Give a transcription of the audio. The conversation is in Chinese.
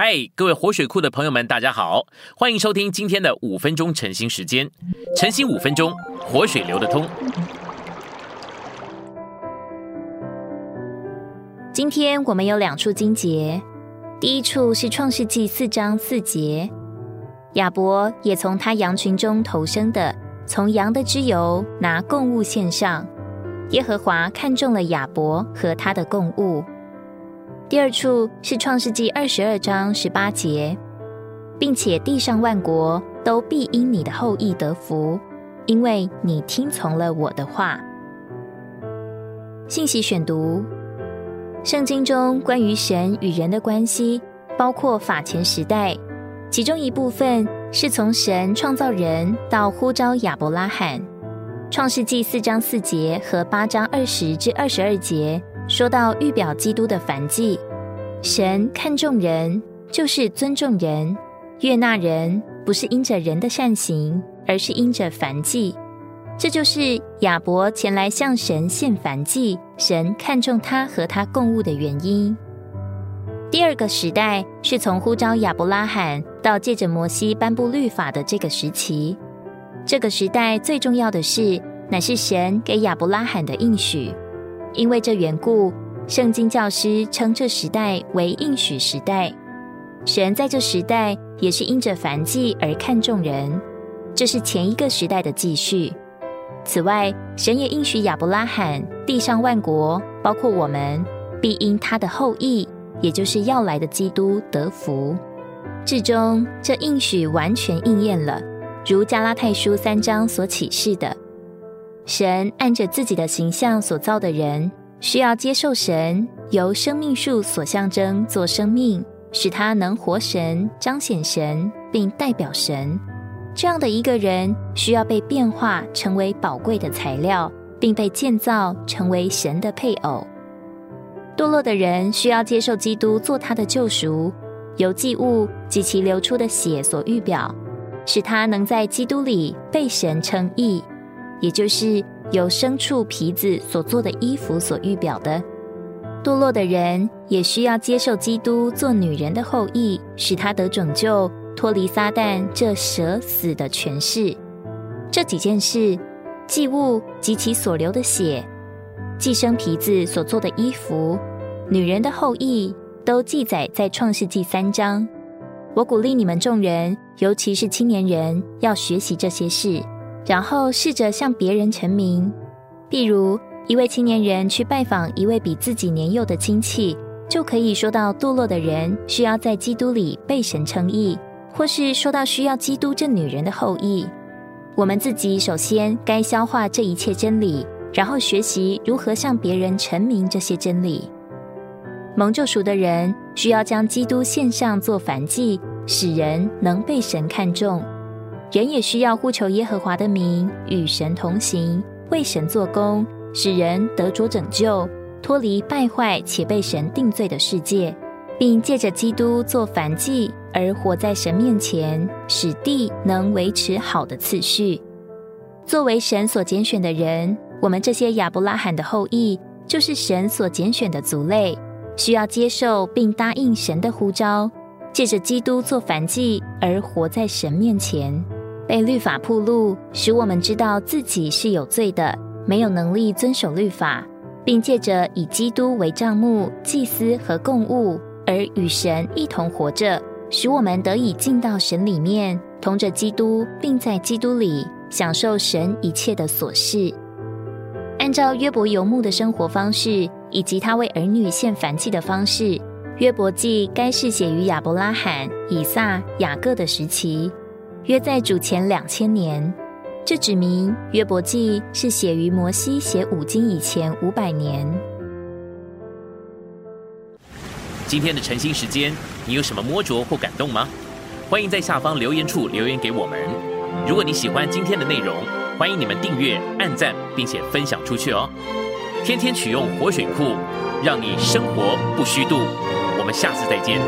嗨，各位活水库的朋友们，大家好，欢迎收听今天的五分钟晨兴时间。晨兴五分钟，活水流得通。今天我们有两处经节，第一处是创世纪四章四节，亚伯也从他羊群中投生的，从羊的脂油拿供物献上。耶和华看中了亚伯和他的供物。第二处是创世纪二十二章十八节，并且地上万国都必因你的后裔得福，因为你听从了我的话。信息选读：圣经中关于神与人的关系，包括法前时代，其中一部分是从神创造人到呼召亚伯拉罕。创世纪四章四节和八章二十至二十二节。说到预表基督的凡祭，神看重人，就是尊重人，悦纳人，不是因着人的善行，而是因着凡祭。这就是亚伯前来向神献凡祭，神看重他和他共物的原因。第二个时代是从呼召亚伯拉罕到借着摩西颁布律法的这个时期。这个时代最重要的是，乃是神给亚伯拉罕的应许。因为这缘故，圣经教师称这时代为应许时代。神在这时代也是因着凡祭而看重人，这是前一个时代的继续。此外，神也应许亚伯拉罕，地上万国，包括我们，必因他的后裔，也就是要来的基督得福。至终，这应许完全应验了，如加拉太书三章所启示的。神按着自己的形象所造的人，需要接受神由生命树所象征做生命，使他能活神、彰显神，并代表神。这样的一个人，需要被变化成为宝贵的材料，并被建造成为神的配偶。堕落的人需要接受基督做他的救赎，由祭物及其流出的血所预表，使他能在基督里被神称义。也就是由牲畜皮子所做的衣服所预表的，堕落的人也需要接受基督做女人的后裔，使他得拯救，脱离撒旦这蛇死的权势。这几件事，祭物及其所流的血，寄生皮子所做的衣服，女人的后裔，都记载在创世纪三章。我鼓励你们众人，尤其是青年人，要学习这些事。然后试着向别人成名，譬如一位青年人去拜访一位比自己年幼的亲戚，就可以说到堕落的人需要在基督里被神称义，或是说到需要基督这女人的后裔。我们自己首先该消化这一切真理，然后学习如何向别人陈明这些真理。蒙救赎的人需要将基督献上做燔祭，使人能被神看重。人也需要呼求耶和华的名，与神同行，为神做工，使人得着拯救，脱离败坏且被神定罪的世界，并借着基督做凡祭而活在神面前，使地能维持好的次序。作为神所拣选的人，我们这些亚伯拉罕的后裔，就是神所拣选的族类，需要接受并答应神的呼召，借着基督做凡祭而活在神面前。被律法铺路，使我们知道自己是有罪的，没有能力遵守律法，并借着以基督为账目、祭司和供物，而与神一同活着，使我们得以进到神里面，同着基督，并在基督里享受神一切的琐事。按照约伯游牧的生活方式，以及他为儿女献燔祭的方式，约伯记该是写于亚伯拉罕、以撒、雅各的时期。约在主前两千年，这指明约伯记是写于摩西写五经以前五百年。今天的晨兴时间，你有什么摸着或感动吗？欢迎在下方留言处留言给我们。如果你喜欢今天的内容，欢迎你们订阅、按赞，并且分享出去哦。天天取用活水库，让你生活不虚度。我们下次再见。